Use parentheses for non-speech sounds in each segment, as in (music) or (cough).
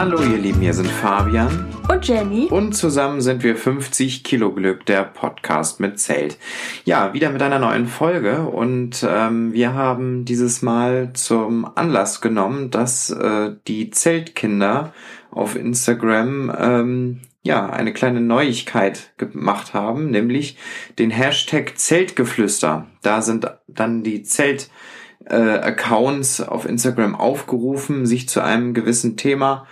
Hallo ihr Lieben, hier sind Fabian und Jenny und zusammen sind wir 50 Kilo Glück, der Podcast mit Zelt. Ja, wieder mit einer neuen Folge und ähm, wir haben dieses Mal zum Anlass genommen, dass äh, die Zeltkinder auf Instagram ähm, ja eine kleine Neuigkeit gemacht haben, nämlich den Hashtag Zeltgeflüster. Da sind dann die Zelt äh, Accounts auf Instagram aufgerufen, sich zu einem gewissen Thema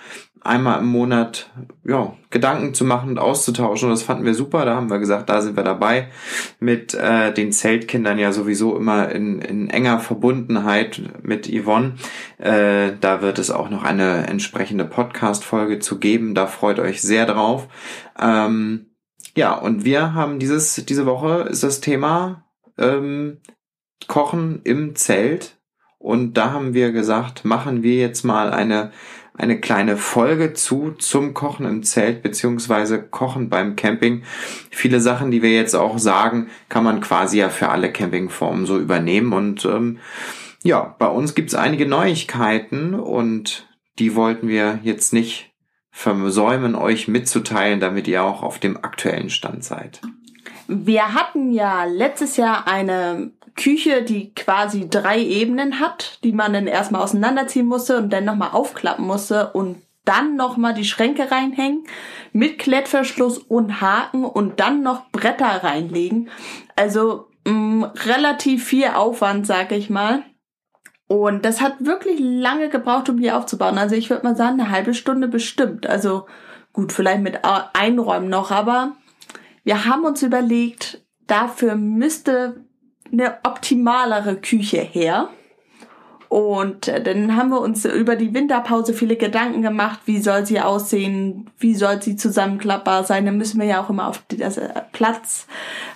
einmal im Monat ja, Gedanken zu machen und auszutauschen. Und das fanden wir super. Da haben wir gesagt, da sind wir dabei. Mit äh, den Zeltkindern ja sowieso immer in, in enger Verbundenheit mit Yvonne. Äh, da wird es auch noch eine entsprechende Podcast-Folge zu geben. Da freut euch sehr drauf. Ähm, ja, und wir haben dieses, diese Woche ist das Thema ähm, Kochen im Zelt. Und da haben wir gesagt, machen wir jetzt mal eine, eine kleine Folge zu zum Kochen im Zelt beziehungsweise Kochen beim Camping. Viele Sachen, die wir jetzt auch sagen, kann man quasi ja für alle Campingformen so übernehmen. Und ähm, ja, bei uns gibt's einige Neuigkeiten und die wollten wir jetzt nicht versäumen, euch mitzuteilen, damit ihr auch auf dem aktuellen Stand seid. Wir hatten ja letztes Jahr eine Küche, die quasi drei Ebenen hat, die man dann erstmal auseinanderziehen musste und dann nochmal aufklappen musste und dann nochmal die Schränke reinhängen mit Klettverschluss und Haken und dann noch Bretter reinlegen. Also mh, mm, relativ viel Aufwand, sag ich mal. Und das hat wirklich lange gebraucht, um hier aufzubauen. Also ich würde mal sagen, eine halbe Stunde bestimmt. Also gut, vielleicht mit Einräumen noch, aber wir haben uns überlegt, dafür müsste eine optimalere Küche her. Und äh, dann haben wir uns über die Winterpause viele Gedanken gemacht, wie soll sie aussehen, wie soll sie zusammenklappbar sein. Dann müssen wir ja auch immer auf das äh, Platz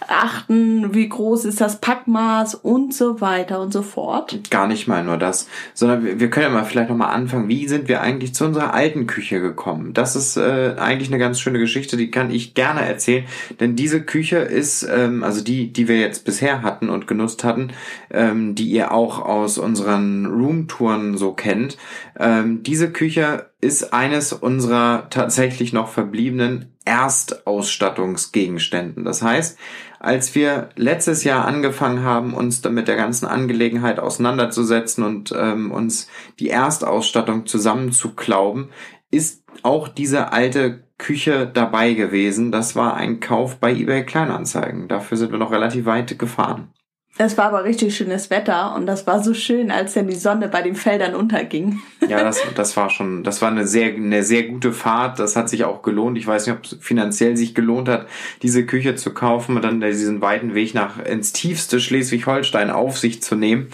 achten, wie groß ist das Packmaß und so weiter und so fort. Gar nicht mal nur das, sondern wir können ja mal vielleicht nochmal anfangen, wie sind wir eigentlich zu unserer alten Küche gekommen? Das ist äh, eigentlich eine ganz schöne Geschichte, die kann ich gerne erzählen, denn diese Küche ist, ähm, also die, die wir jetzt bisher hatten und genutzt hatten, ähm, die ihr auch aus unseren Roomtouren so kennt, ähm, diese Küche ist eines unserer tatsächlich noch verbliebenen Erstausstattungsgegenständen. Das heißt, als wir letztes Jahr angefangen haben, uns mit der ganzen Angelegenheit auseinanderzusetzen und ähm, uns die Erstausstattung zusammenzuklauben, ist auch diese alte Küche dabei gewesen. Das war ein Kauf bei eBay Kleinanzeigen. Dafür sind wir noch relativ weit gefahren. Es war aber richtig schönes Wetter und das war so schön, als dann die Sonne bei den Feldern unterging. (laughs) Ja, das, das war schon, das war eine sehr, eine sehr gute Fahrt. Das hat sich auch gelohnt. Ich weiß nicht, ob es finanziell sich gelohnt hat, diese Küche zu kaufen und dann diesen weiten Weg nach ins tiefste Schleswig-Holstein auf sich zu nehmen.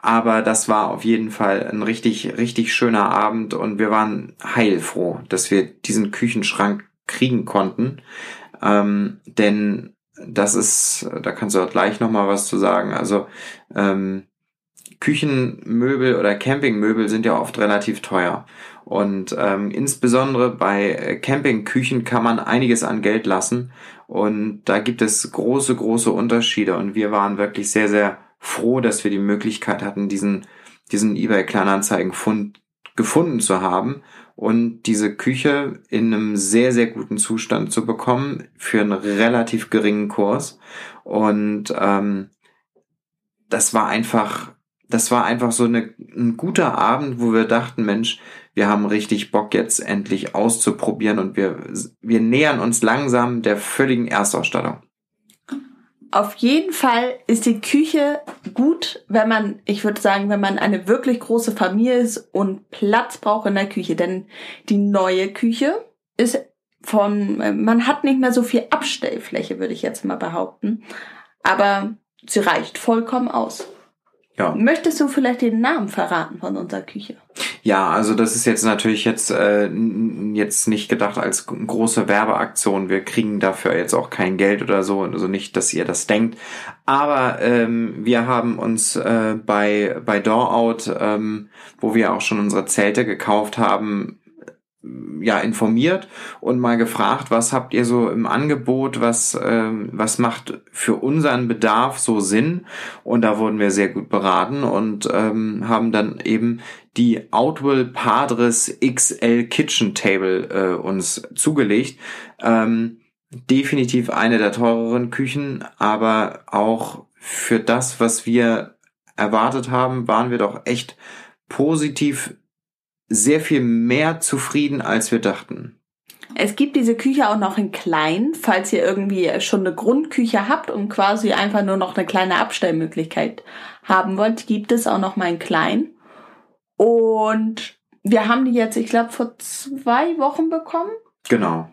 Aber das war auf jeden Fall ein richtig, richtig schöner Abend und wir waren heilfroh, dass wir diesen Küchenschrank kriegen konnten. Ähm, denn das ist, da kannst du auch gleich nochmal was zu sagen. Also ähm, Küchenmöbel oder Campingmöbel sind ja oft relativ teuer. Und ähm, insbesondere bei Campingküchen kann man einiges an Geld lassen. Und da gibt es große, große Unterschiede. Und wir waren wirklich sehr, sehr froh, dass wir die Möglichkeit hatten, diesen, diesen eBay Kleinanzeigen-Fund gefunden zu haben und diese Küche in einem sehr, sehr guten Zustand zu bekommen für einen relativ geringen Kurs. Und ähm, das war einfach, das war einfach so eine, ein guter Abend, wo wir dachten, Mensch, wir haben richtig Bock jetzt endlich auszuprobieren und wir, wir nähern uns langsam der völligen Erstausstattung. Auf jeden Fall ist die Küche gut, wenn man, ich würde sagen, wenn man eine wirklich große Familie ist und Platz braucht in der Küche. Denn die neue Küche ist von, man hat nicht mehr so viel Abstellfläche, würde ich jetzt mal behaupten. Aber sie reicht vollkommen aus. Ja. Möchtest du vielleicht den Namen verraten von unserer Küche? Ja, also das ist jetzt natürlich jetzt äh, jetzt nicht gedacht als große Werbeaktion. Wir kriegen dafür jetzt auch kein Geld oder so, also nicht, dass ihr das denkt. Aber ähm, wir haben uns äh, bei bei Door Out, ähm, wo wir auch schon unsere Zelte gekauft haben, ja informiert und mal gefragt, was habt ihr so im Angebot, was ähm, was macht für unseren Bedarf so Sinn und da wurden wir sehr gut beraten und ähm, haben dann eben die Outwell Padres XL Kitchen Table äh, uns zugelegt. Ähm, definitiv eine der teureren Küchen, aber auch für das, was wir erwartet haben, waren wir doch echt positiv sehr viel mehr zufrieden, als wir dachten. Es gibt diese Küche auch noch in klein, falls ihr irgendwie schon eine Grundküche habt und quasi einfach nur noch eine kleine Abstellmöglichkeit haben wollt, gibt es auch noch mal in klein. Und wir haben die jetzt, ich glaube, vor zwei Wochen bekommen. Genau.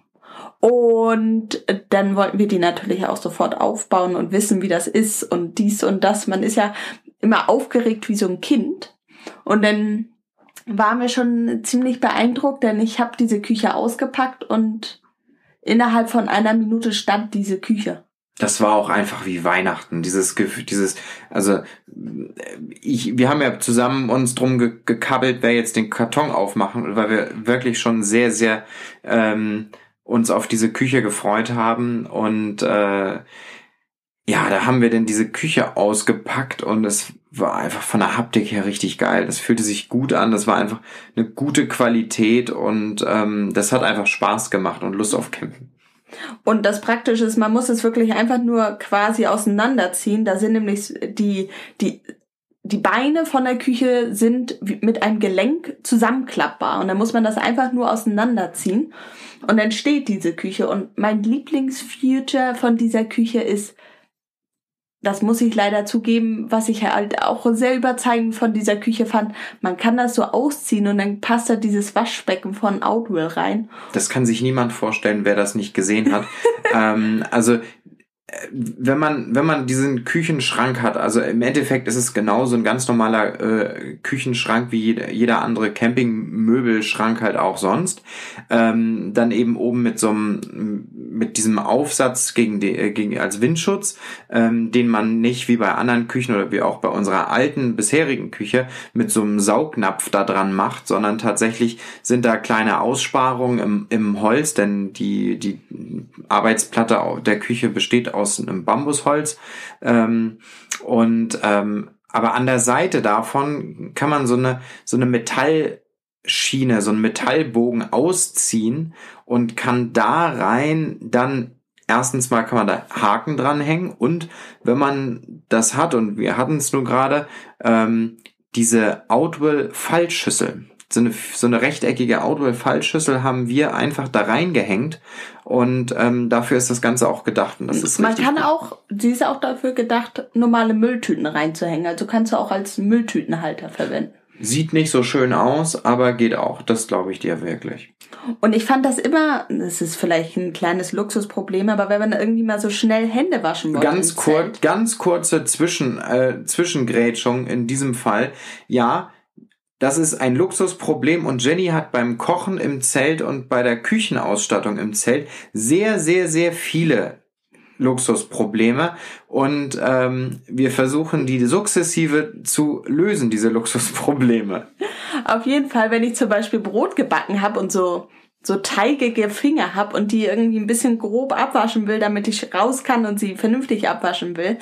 Und dann wollten wir die natürlich auch sofort aufbauen und wissen, wie das ist und dies und das. Man ist ja immer aufgeregt wie so ein Kind. Und dann waren wir schon ziemlich beeindruckt, denn ich habe diese Küche ausgepackt und innerhalb von einer Minute stand diese Küche. Das war auch einfach wie Weihnachten. Dieses Gefühl, dieses, also ich, wir haben ja zusammen uns drum ge gekabbelt, wer jetzt den Karton aufmachen, weil wir wirklich schon sehr, sehr ähm, uns auf diese Küche gefreut haben und äh, ja, da haben wir denn diese Küche ausgepackt und es war einfach von der Haptik her richtig geil. Das fühlte sich gut an, das war einfach eine gute Qualität und ähm, das hat einfach Spaß gemacht und Lust auf Campen. Und das Praktische ist, man muss es wirklich einfach nur quasi auseinanderziehen. Da sind nämlich die, die, die Beine von der Küche sind mit einem Gelenk zusammenklappbar. Und dann muss man das einfach nur auseinanderziehen. Und dann steht diese Küche. Und mein Lieblingsfuture von dieser Küche ist das muss ich leider zugeben, was ich halt auch sehr überzeugend von dieser Küche fand. Man kann das so ausziehen und dann passt da dieses Waschbecken von Outwell rein. Das kann sich niemand vorstellen, wer das nicht gesehen hat. (laughs) ähm, also wenn man, wenn man diesen Küchenschrank hat, also im Endeffekt ist es genauso ein ganz normaler äh, Küchenschrank wie jeder, jeder andere Campingmöbelschrank halt auch sonst, ähm, dann eben oben mit so einem, mit diesem Aufsatz gegen die, äh, gegen, als Windschutz, ähm, den man nicht wie bei anderen Küchen oder wie auch bei unserer alten bisherigen Küche mit so einem Saugnapf da dran macht, sondern tatsächlich sind da kleine Aussparungen im, im Holz, denn die, die Arbeitsplatte der Küche besteht aus aus einem Bambusholz. Ähm, und ähm, aber an der Seite davon kann man so eine so eine Metallschiene, so einen Metallbogen ausziehen und kann da rein dann erstens mal kann man da Haken dranhängen und wenn man das hat und wir hatten es nur gerade ähm, diese Outwell Fallschüssel so eine, so eine rechteckige Outwell-Fallschüssel haben wir einfach da reingehängt und ähm, dafür ist das Ganze auch gedacht. Und das ist Man kann gut. auch, sie ist auch dafür gedacht, normale Mülltüten reinzuhängen. Also kannst du auch als Mülltütenhalter verwenden. Sieht nicht so schön aus, aber geht auch. Das glaube ich dir wirklich. Und ich fand das immer, das ist vielleicht ein kleines Luxusproblem, aber wenn man irgendwie mal so schnell Hände waschen wollte. Ganz kurz, ganz kurze Zwischen, äh, Zwischengrätschung in diesem Fall. Ja, das ist ein Luxusproblem und Jenny hat beim Kochen im Zelt und bei der Küchenausstattung im Zelt sehr, sehr, sehr viele Luxusprobleme und ähm, wir versuchen die sukzessive zu lösen, diese Luxusprobleme. Auf jeden Fall, wenn ich zum Beispiel Brot gebacken habe und so so teigige Finger habe und die irgendwie ein bisschen grob abwaschen will, damit ich raus kann und sie vernünftig abwaschen will,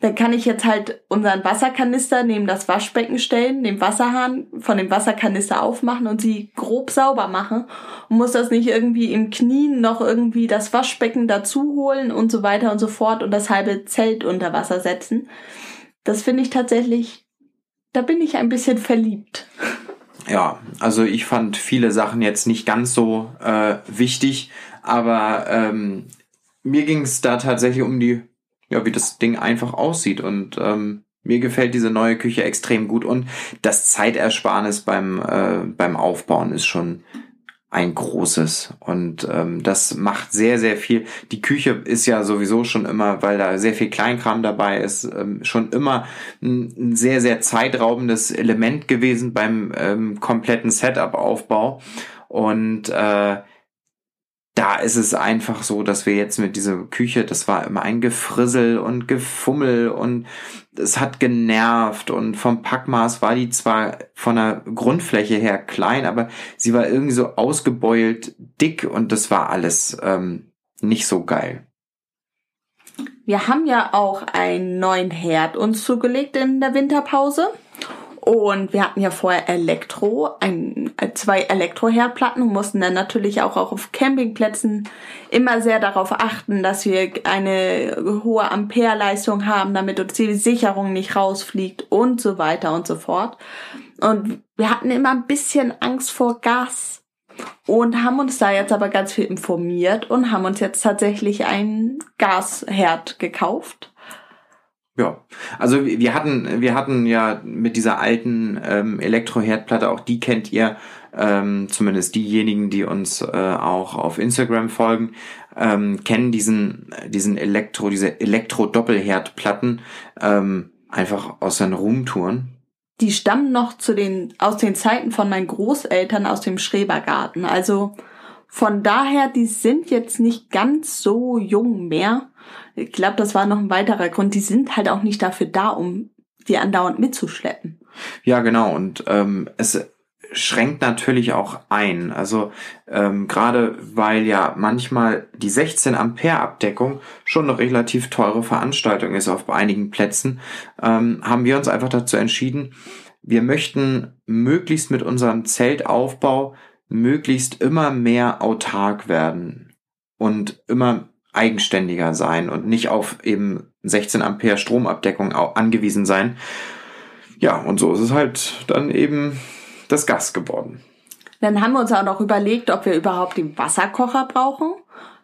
dann kann ich jetzt halt unseren Wasserkanister neben das Waschbecken stellen, den Wasserhahn von dem Wasserkanister aufmachen und sie grob sauber machen und muss das nicht irgendwie im Knien noch irgendwie das Waschbecken dazu holen und so weiter und so fort und das halbe Zelt unter Wasser setzen. Das finde ich tatsächlich, da bin ich ein bisschen verliebt. Ja, also ich fand viele Sachen jetzt nicht ganz so äh, wichtig, aber ähm, mir ging es da tatsächlich um die ja, wie das Ding einfach aussieht. Und ähm, mir gefällt diese neue Küche extrem gut. Und das Zeitersparnis beim, äh, beim Aufbauen ist schon ein großes. Und ähm, das macht sehr, sehr viel. Die Küche ist ja sowieso schon immer, weil da sehr viel Kleinkram dabei ist, ähm, schon immer ein, sehr, sehr zeitraubendes Element gewesen beim ähm, kompletten Setup-Aufbau. Und äh, da ist es einfach so, dass wir jetzt mit dieser Küche, das war immer ein Gefrissel und Gefummel und es hat genervt und vom Packmaß war die zwar von der Grundfläche her klein, aber sie war irgendwie so ausgebeult dick und das war alles ähm, nicht so geil. Wir haben ja auch einen neuen Herd uns zugelegt in der Winterpause. Und wir hatten ja vorher Elektro, ein, zwei Elektroherdplatten und mussten dann natürlich auch, auch auf Campingplätzen immer sehr darauf achten, dass wir eine hohe Ampereleistung haben, damit uns die Sicherung nicht rausfliegt und so weiter und so fort. Und wir hatten immer ein bisschen Angst vor Gas und haben uns da jetzt aber ganz viel informiert und haben uns jetzt tatsächlich einen Gasherd gekauft ja, also wir hatten, wir hatten ja mit dieser alten ähm, Elektroherdplatte, auch die kennt ihr, ähm, zumindest diejenigen, die uns äh, auch auf Instagram folgen, ähm, kennen diesen, diesen Elektro, diese Elektro-Doppelherdplatten ähm, einfach aus seinen Ruhmtouren. Die stammen noch zu den, aus den Zeiten von meinen Großeltern aus dem Schrebergarten. Also von daher, die sind jetzt nicht ganz so jung mehr. Ich glaube, das war noch ein weiterer Grund. Die sind halt auch nicht dafür da, um die andauernd mitzuschleppen. Ja, genau. Und ähm, es schränkt natürlich auch ein. Also ähm, gerade weil ja manchmal die 16 Ampere Abdeckung schon eine relativ teure Veranstaltung ist auf einigen Plätzen, ähm, haben wir uns einfach dazu entschieden, wir möchten möglichst mit unserem Zeltaufbau möglichst immer mehr autark werden und immer eigenständiger sein und nicht auf eben 16 Ampere Stromabdeckung angewiesen sein. Ja, und so ist es halt dann eben das Gas geworden. Dann haben wir uns auch noch überlegt, ob wir überhaupt den Wasserkocher brauchen,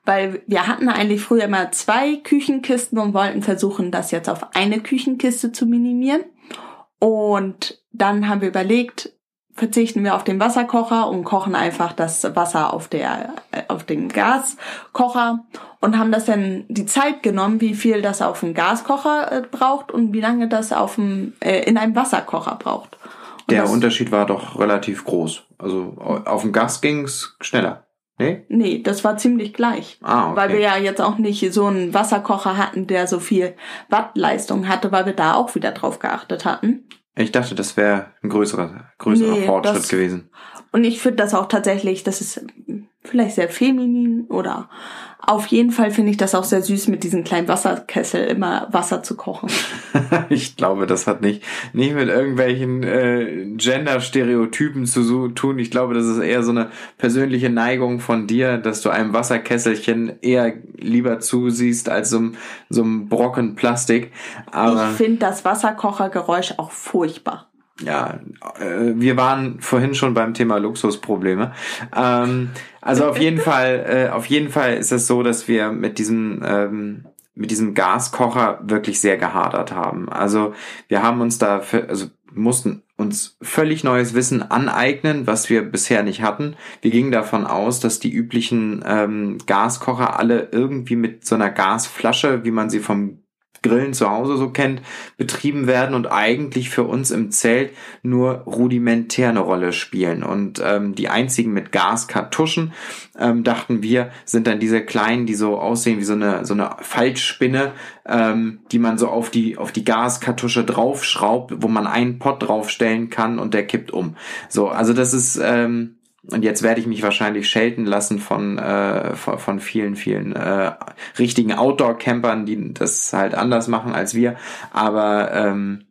weil wir hatten eigentlich früher immer zwei Küchenkisten und wollten versuchen, das jetzt auf eine Küchenkiste zu minimieren. Und dann haben wir überlegt, verzichten wir auf den Wasserkocher und kochen einfach das Wasser auf der auf den Gaskocher und haben das dann die Zeit genommen, wie viel das auf dem Gaskocher äh, braucht und wie lange das auf dem äh, in einem Wasserkocher braucht. Und der Unterschied war doch relativ groß. Also auf dem Gas ging's schneller. Nee? Nee, das war ziemlich gleich. Ah, okay. Weil wir ja jetzt auch nicht so einen Wasserkocher hatten, der so viel Wattleistung hatte, weil wir da auch wieder drauf geachtet hatten. Ich dachte, das wäre ein größerer, größerer nee, Fortschritt das, gewesen. Und ich finde das auch tatsächlich, das ist vielleicht sehr feminin oder auf jeden Fall finde ich das auch sehr süß, mit diesem kleinen Wasserkessel immer Wasser zu kochen. (laughs) ich glaube, das hat nicht, nicht mit irgendwelchen äh, Gender-Stereotypen zu tun. Ich glaube, das ist eher so eine persönliche Neigung von dir, dass du einem Wasserkesselchen eher lieber zusiehst als so, so einem Brocken Plastik. Aber ich finde das Wasserkochergeräusch auch furchtbar ja, äh, wir waren vorhin schon beim Thema Luxusprobleme. Ähm, also auf jeden (laughs) Fall, äh, auf jeden Fall ist es so, dass wir mit diesem ähm, mit diesem Gaskocher wirklich sehr gehadert haben. Also wir haben uns da, für, also mussten uns völlig neues Wissen aneignen, was wir bisher nicht hatten. Wir gingen davon aus, dass die üblichen ähm, Gaskocher alle irgendwie mit so einer Gasflasche, wie man sie vom Grillen zu Hause so kennt, betrieben werden und eigentlich für uns im Zelt nur rudimentär eine Rolle spielen. Und ähm, die einzigen mit Gaskartuschen, ähm, dachten wir, sind dann diese kleinen, die so aussehen wie so eine, so eine Faltspinne, ähm, die man so auf die, auf die Gaskartusche draufschraubt, wo man einen Pott draufstellen kann und der kippt um. So, also das ist, ähm, und jetzt werde ich mich wahrscheinlich schelten lassen von, äh, von, von vielen, vielen äh, richtigen Outdoor-Campern, die das halt anders machen als wir. Aber ähm,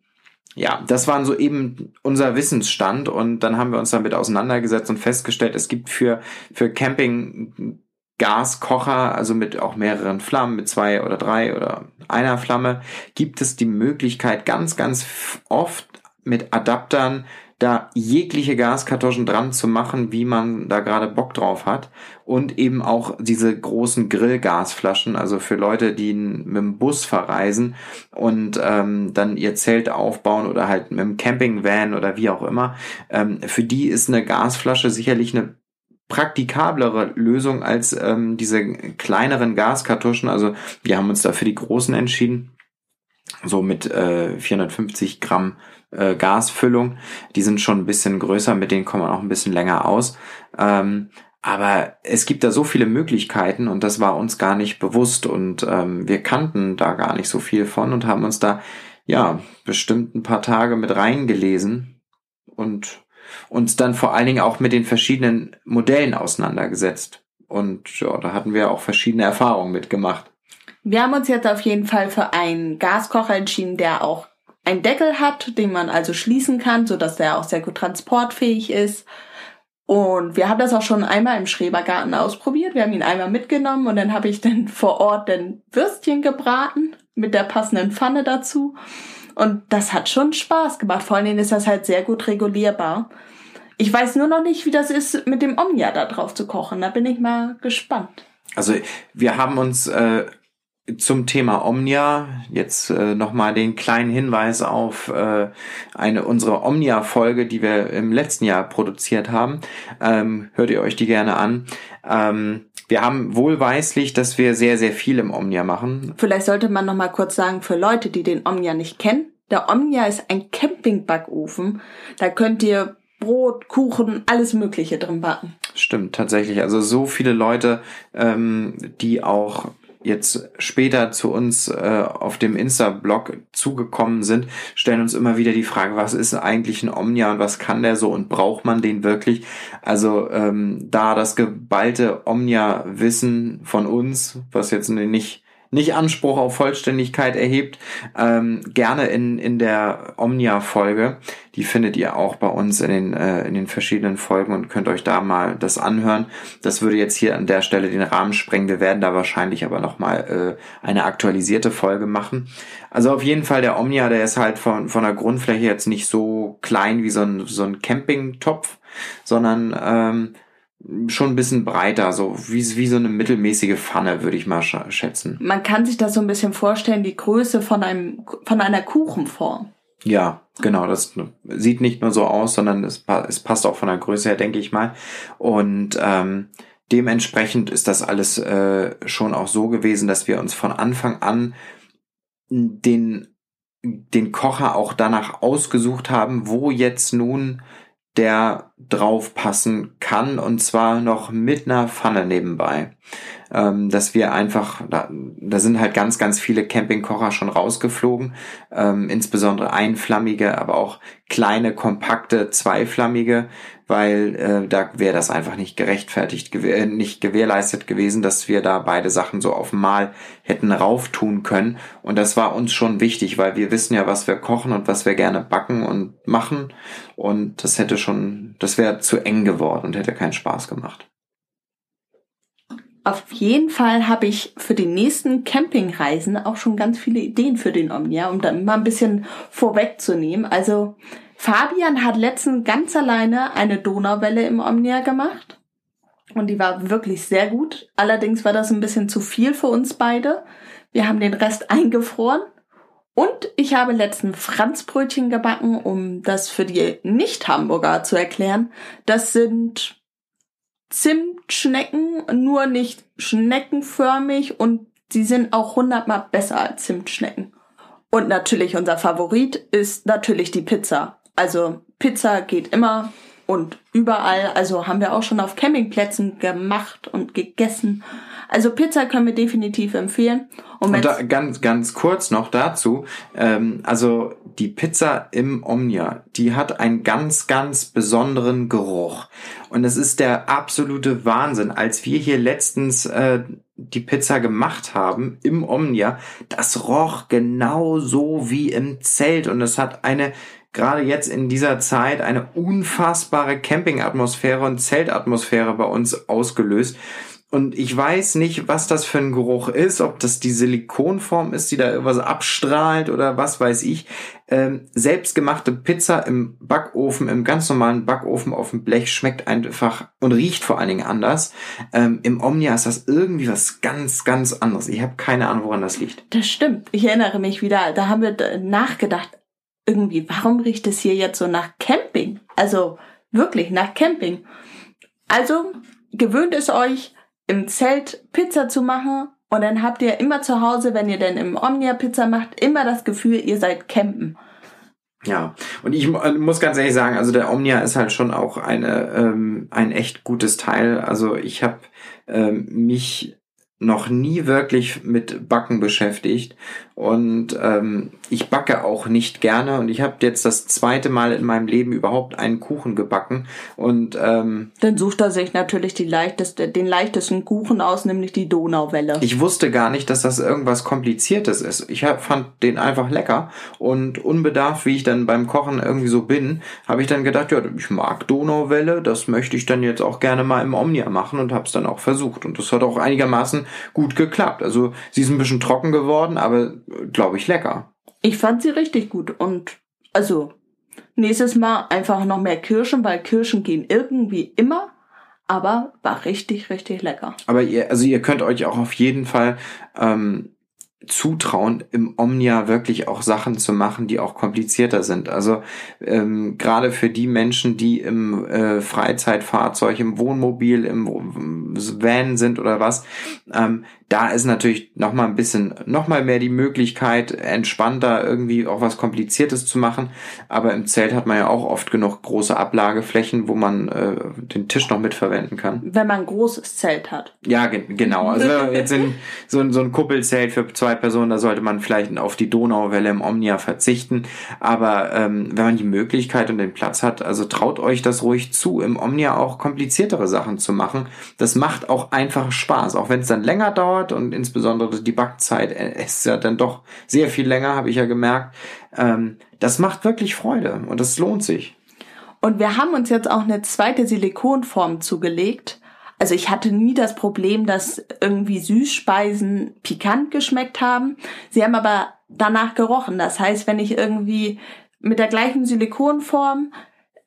ja, das waren so eben unser Wissensstand und dann haben wir uns damit auseinandergesetzt und festgestellt, es gibt für, für Camping Gaskocher, also mit auch mehreren Flammen, mit zwei oder drei oder einer Flamme, gibt es die Möglichkeit ganz, ganz oft mit Adaptern da jegliche Gaskartuschen dran zu machen, wie man da gerade Bock drauf hat. Und eben auch diese großen Grillgasflaschen, also für Leute, die mit dem Bus verreisen und ähm, dann ihr Zelt aufbauen oder halt mit dem Campingvan oder wie auch immer. Ähm, für die ist eine Gasflasche sicherlich eine praktikablere Lösung als ähm, diese kleineren Gaskartuschen. Also wir haben uns da für die großen entschieden so mit äh, 450 Gramm äh, Gasfüllung. Die sind schon ein bisschen größer, mit denen kommt man auch ein bisschen länger aus. Ähm, Aber es gibt da so viele Möglichkeiten und das war uns gar nicht bewusst und ähm, wir kannten da gar nicht so viel von und haben uns da ja bestimmt ein paar Tage mit reingelesen und uns dann vor allen Dingen auch mit den verschiedenen Modellen auseinandergesetzt. Und ja, da hatten wir auch verschiedene Erfahrungen mitgemacht. Wir haben uns jetzt auf jeden Fall für einen Gaskocher entschieden, der auch einen Deckel hat, den man also schließen kann, so dass der auch sehr gut transportfähig ist. Und wir haben das auch schon einmal im Schrebergarten ausprobiert. Wir haben ihn einmal mitgenommen und dann habe ich dann (laughs) vor Ort den Würstchen gebraten mit der passenden Pfanne dazu. Und das hat schon Spaß gemacht. Vor allen Dingen ist das halt sehr gut regulierbar. Ich weiß nur noch nicht, wie das ist, mit dem Omnia da drauf zu kochen. Da bin ich mal gespannt. Also wir haben uns äh, zum Thema Omnia jetzt äh, nochmal den kleinen Hinweis auf äh, eine unsere Omnia-Folge, die wir im letzten Jahr produziert haben. Ähm, hört ihr euch die gerne an. Ähm, wir haben wohlweislich, dass wir sehr, sehr viel im Omnia machen. Vielleicht sollte man noch mal kurz sagen, für Leute, die den Omnia nicht kennen, der Omnia ist ein Campingbackofen. Da könnt ihr Brot, Kuchen, alles Mögliche drin backen. Stimmt, tatsächlich. Also so viele Leute, ähm, die auch jetzt später zu uns äh, auf dem Insta-Blog zugekommen sind, stellen uns immer wieder die Frage, was ist eigentlich ein Omnia und was kann der so und braucht man den wirklich? Also ähm, da das geballte Omnia-Wissen von uns, was jetzt nicht nicht Anspruch auf Vollständigkeit erhebt, ähm, gerne in, in der Omnia-Folge. Die findet ihr auch bei uns in den, äh, in den verschiedenen Folgen und könnt euch da mal das anhören. Das würde jetzt hier an der Stelle den Rahmen sprengen. Wir werden da wahrscheinlich aber nochmal äh, eine aktualisierte Folge machen. Also auf jeden Fall der Omnia, der ist halt von, von der Grundfläche jetzt nicht so klein wie so ein, so ein Campingtopf, sondern ähm, schon ein bisschen breiter, so wie, wie so eine mittelmäßige Pfanne, würde ich mal schätzen. Man kann sich das so ein bisschen vorstellen, die Größe von einem, von einer Kuchenform. Ja, genau, das sieht nicht nur so aus, sondern es, es passt auch von der Größe her, denke ich mal. Und ähm, dementsprechend ist das alles äh, schon auch so gewesen, dass wir uns von Anfang an den, den Kocher auch danach ausgesucht haben, wo jetzt nun der drauf passen kann und zwar noch mit einer Pfanne nebenbei. Ähm, dass wir einfach, da, da sind halt ganz, ganz viele Campingkocher schon rausgeflogen, ähm, insbesondere einflammige, aber auch kleine, kompakte, zweiflammige, weil äh, da wäre das einfach nicht gerechtfertigt, gew äh, nicht gewährleistet gewesen, dass wir da beide Sachen so auf Mal hätten rauftun können. Und das war uns schon wichtig, weil wir wissen ja, was wir kochen und was wir gerne backen und machen. Und das hätte schon, das wäre zu eng geworden und hätte keinen Spaß gemacht. Auf jeden Fall habe ich für die nächsten Campingreisen auch schon ganz viele Ideen für den Omnia, um da mal ein bisschen vorwegzunehmen. Also Fabian hat letztens ganz alleine eine Donauwelle im Omnia gemacht. Und die war wirklich sehr gut. Allerdings war das ein bisschen zu viel für uns beide. Wir haben den Rest eingefroren. Und ich habe letzten Franzbrötchen gebacken, um das für die Nicht-Hamburger zu erklären. Das sind Zimtschnecken, nur nicht schneckenförmig und sie sind auch hundertmal besser als Zimtschnecken. Und natürlich unser Favorit ist natürlich die Pizza. Also Pizza geht immer und überall. Also haben wir auch schon auf Campingplätzen gemacht und gegessen. Also Pizza können wir definitiv empfehlen. Und, und da, ganz, ganz kurz noch dazu. Ähm, also die Pizza im Omnia, die hat einen ganz, ganz besonderen Geruch. Und es ist der absolute Wahnsinn. Als wir hier letztens äh, die Pizza gemacht haben im Omnia, das roch genau so wie im Zelt. Und es hat eine gerade jetzt in dieser Zeit eine unfassbare Campingatmosphäre und Zeltatmosphäre bei uns ausgelöst. Und ich weiß nicht, was das für ein Geruch ist, ob das die Silikonform ist, die da irgendwas abstrahlt oder was weiß ich. Ähm, selbstgemachte Pizza im Backofen, im ganz normalen Backofen auf dem Blech schmeckt einfach und riecht vor allen Dingen anders. Ähm, Im Omnia ist das irgendwie was ganz, ganz anderes. Ich habe keine Ahnung, woran das liegt. Das stimmt. Ich erinnere mich wieder, da haben wir nachgedacht, irgendwie, warum riecht es hier jetzt so nach Camping? Also wirklich nach Camping. Also gewöhnt es euch, im Zelt Pizza zu machen und dann habt ihr immer zu Hause, wenn ihr denn im Omnia Pizza macht, immer das Gefühl, ihr seid campen. Ja, und ich muss ganz ehrlich sagen, also der Omnia ist halt schon auch eine ähm, ein echt gutes Teil. Also ich habe ähm, mich noch nie wirklich mit Backen beschäftigt und ähm, ich backe auch nicht gerne und ich habe jetzt das zweite Mal in meinem Leben überhaupt einen Kuchen gebacken und ähm, dann sucht er sich natürlich die leichteste, den leichtesten Kuchen aus, nämlich die Donauwelle. Ich wusste gar nicht, dass das irgendwas Kompliziertes ist. Ich hab, fand den einfach lecker und unbedarft, wie ich dann beim Kochen irgendwie so bin, habe ich dann gedacht, ja, ich mag Donauwelle, das möchte ich dann jetzt auch gerne mal im Omnia machen und habe es dann auch versucht und das hat auch einigermaßen gut geklappt. Also sie ist ein bisschen trocken geworden, aber glaube ich lecker. Ich fand sie richtig gut und also nächstes Mal einfach noch mehr Kirschen, weil Kirschen gehen irgendwie immer, aber war richtig, richtig lecker. Aber ihr, also ihr könnt euch auch auf jeden Fall ähm, zutrauen, im Omnia wirklich auch Sachen zu machen, die auch komplizierter sind. Also ähm, gerade für die Menschen, die im äh, Freizeitfahrzeug, im Wohnmobil, im Van sind oder was, ähm, da ist natürlich noch mal ein bisschen, noch mal mehr die Möglichkeit, entspannter irgendwie auch was Kompliziertes zu machen. Aber im Zelt hat man ja auch oft genug große Ablageflächen, wo man äh, den Tisch noch mitverwenden kann. Wenn man ein großes Zelt hat. Ja, ge genau. Also jetzt in so, so ein Kuppelzelt für zwei Personen, da sollte man vielleicht auf die Donauwelle im Omnia verzichten. Aber ähm, wenn man die Möglichkeit und den Platz hat, also traut euch das ruhig zu, im Omnia auch kompliziertere Sachen zu machen. Das macht auch einfach Spaß, auch wenn es dann länger dauert dauert und insbesondere die Backzeit äh, ist ja dann doch sehr viel länger, habe ich ja gemerkt. Ähm, das macht wirklich Freude und das lohnt sich. Und wir haben uns jetzt auch eine zweite Silikonform zugelegt. Also ich hatte nie das Problem, dass irgendwie Süßspeisen pikant geschmeckt haben. Sie haben aber danach gerochen. Das heißt, wenn ich irgendwie mit der gleichen Silikonform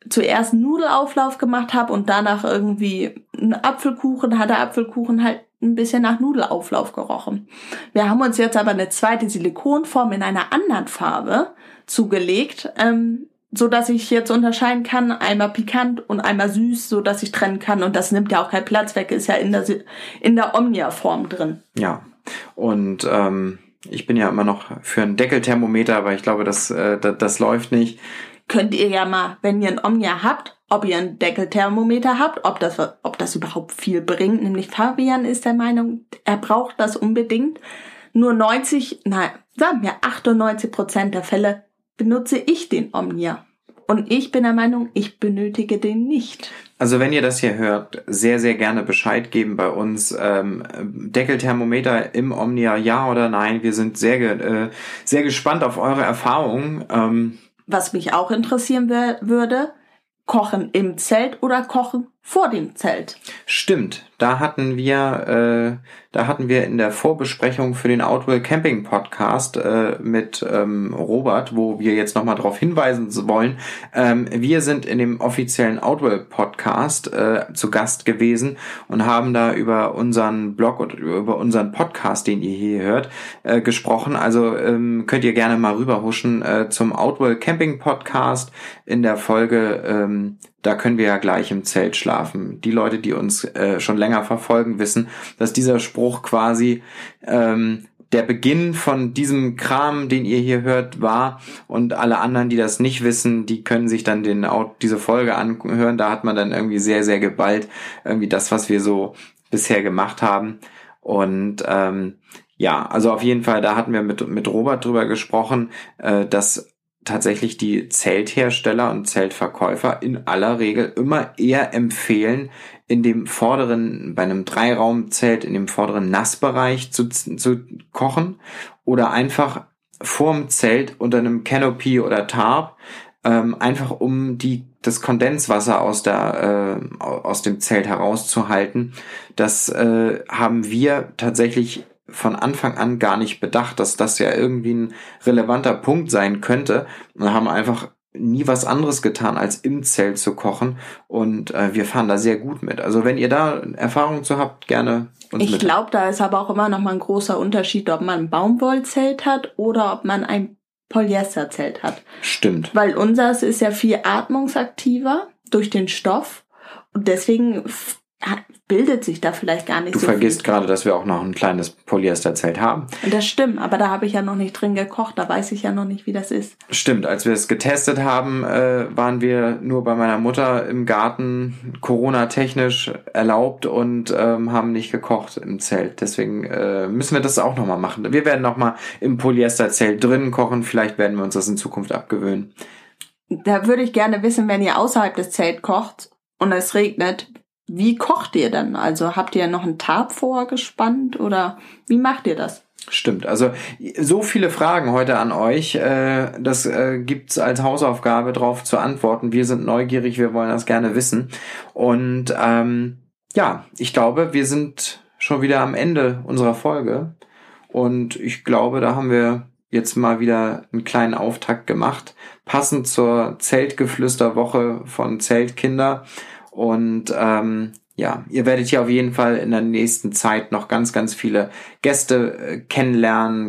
zuerst einen Nudelauflauf gemacht habe und danach irgendwie einen Apfelkuchen, hat der Apfelkuchen halt ein bisschen nach Nudelauflauf gerochen. Wir haben uns jetzt aber eine zweite Silikonform in einer anderen Farbe zugelegt, ähm, so dass ich jetzt unterscheiden kann, einmal pikant und einmal süß, so dass ich trennen kann und das nimmt ja auch keinen Platz weg, ist ja in der in der Omnia-Form drin. Ja und ähm, ich bin ja immer noch für ein Deckelthermometer, aber ich glaube, das, äh, das, das läuft nicht. Könnt ihr ja mal, wenn ihr ein Omnia habt, ob ihr ein Deckelthermometer habt, ob das, ob das überhaupt viel bringt. Nämlich Fabian ist der Meinung, er braucht das unbedingt. Nur 90, nein, sagen wir 98 Prozent der Fälle benutze ich den Omnia. Und ich bin der Meinung, ich benötige den nicht. Also wenn ihr das hier hört, sehr, sehr gerne Bescheid geben bei uns. Ähm, Deckelthermometer im Omnia, ja oder nein. Wir sind sehr, äh, sehr gespannt auf eure Erfahrungen. Ähm, Was mich auch interessieren würde, Kochen im Zelt oder Kochen vor dem Zelt. Stimmt, da hatten wir, äh, da hatten wir in der Vorbesprechung für den Outwell Camping Podcast äh, mit ähm, Robert, wo wir jetzt nochmal darauf hinweisen wollen. Ähm, wir sind in dem offiziellen Outwell Podcast äh, zu Gast gewesen und haben da über unseren Blog und über unseren Podcast, den ihr hier hört, äh, gesprochen. Also ähm, könnt ihr gerne mal rüberhuschen äh, zum Outwell Camping Podcast in der Folge ähm, da können wir ja gleich im Zelt schlafen. Die Leute, die uns äh, schon länger verfolgen, wissen, dass dieser Spruch quasi ähm, der Beginn von diesem Kram, den ihr hier hört, war. Und alle anderen, die das nicht wissen, die können sich dann den, diese Folge anhören. Da hat man dann irgendwie sehr, sehr geballt irgendwie das, was wir so bisher gemacht haben. Und ähm, ja, also auf jeden Fall, da hatten wir mit, mit Robert drüber gesprochen, äh, dass tatsächlich die Zelthersteller und Zeltverkäufer in aller Regel immer eher empfehlen, in dem vorderen, bei einem Dreiraumzelt, in dem vorderen Nassbereich zu, zu kochen oder einfach vorm Zelt unter einem Canopy oder Tarp, ähm, einfach um die, das Kondenswasser aus, der, äh, aus dem Zelt herauszuhalten. Das äh, haben wir tatsächlich von Anfang an gar nicht bedacht, dass das ja irgendwie ein relevanter Punkt sein könnte und haben einfach nie was anderes getan, als im Zelt zu kochen und äh, wir fahren da sehr gut mit. Also wenn ihr da Erfahrungen zu habt, gerne uns Ich glaube, da ist aber auch immer noch mal ein großer Unterschied, ob man ein Baumwollzelt hat oder ob man ein Polyesterzelt hat. Stimmt. Weil unseres ist ja viel atmungsaktiver durch den Stoff und deswegen bildet sich da vielleicht gar nicht Du so vergisst viel. gerade, dass wir auch noch ein kleines Polyesterzelt haben. Und das stimmt, aber da habe ich ja noch nicht drin gekocht, da weiß ich ja noch nicht, wie das ist. Stimmt, als wir es getestet haben, äh, waren wir nur bei meiner Mutter im Garten, Corona-technisch erlaubt und ähm, haben nicht gekocht im Zelt. Deswegen äh, müssen wir das auch nochmal machen. Wir werden nochmal im Polyesterzelt drinnen kochen. Vielleicht werden wir uns das in Zukunft abgewöhnen. Da würde ich gerne wissen, wenn ihr außerhalb des Zelts kocht und es regnet, wie kocht ihr dann? Also habt ihr noch einen Tarp vorgespannt oder wie macht ihr das? Stimmt. Also so viele Fragen heute an euch. Äh, das äh, gibt's als Hausaufgabe drauf zu antworten. Wir sind neugierig, wir wollen das gerne wissen. Und ähm, ja, ich glaube, wir sind schon wieder am Ende unserer Folge. Und ich glaube, da haben wir jetzt mal wieder einen kleinen Auftakt gemacht, passend zur Zeltgeflüsterwoche von Zeltkinder. Und ähm, ja, ihr werdet hier auf jeden Fall in der nächsten Zeit noch ganz, ganz viele Gäste äh, kennenlernen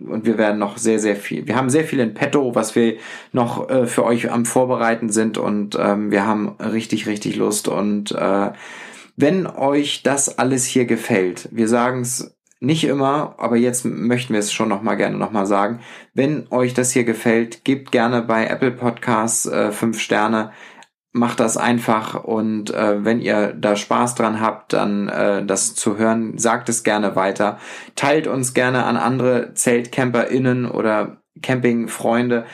äh, und wir werden noch sehr, sehr viel. Wir haben sehr viel in petto, was wir noch äh, für euch am Vorbereiten sind und ähm, wir haben richtig, richtig Lust und äh, wenn euch das alles hier gefällt, wir sagen es nicht immer, aber jetzt möchten wir es schon noch mal gerne noch mal sagen. Wenn euch das hier gefällt, gebt gerne bei Apple Podcasts äh, fünf Sterne macht das einfach und äh, wenn ihr da Spaß dran habt, dann äh, das zu hören, sagt es gerne weiter. Teilt uns gerne an andere ZeltcamperInnen oder Campingfreunde.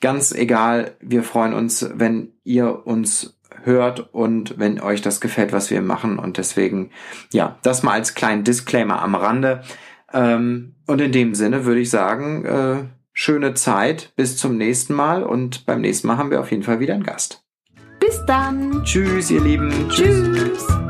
Ganz egal, wir freuen uns, wenn ihr uns hört und wenn euch das gefällt, was wir machen. Und deswegen, ja, das mal als kleinen Disclaimer am Rande. Ähm, und in dem Sinne würde ich sagen, äh, schöne Zeit, bis zum nächsten Mal und beim nächsten Mal haben wir auf jeden Fall wieder einen Gast. Bis dann. Tschüss, ihr Lieben. Tschüss.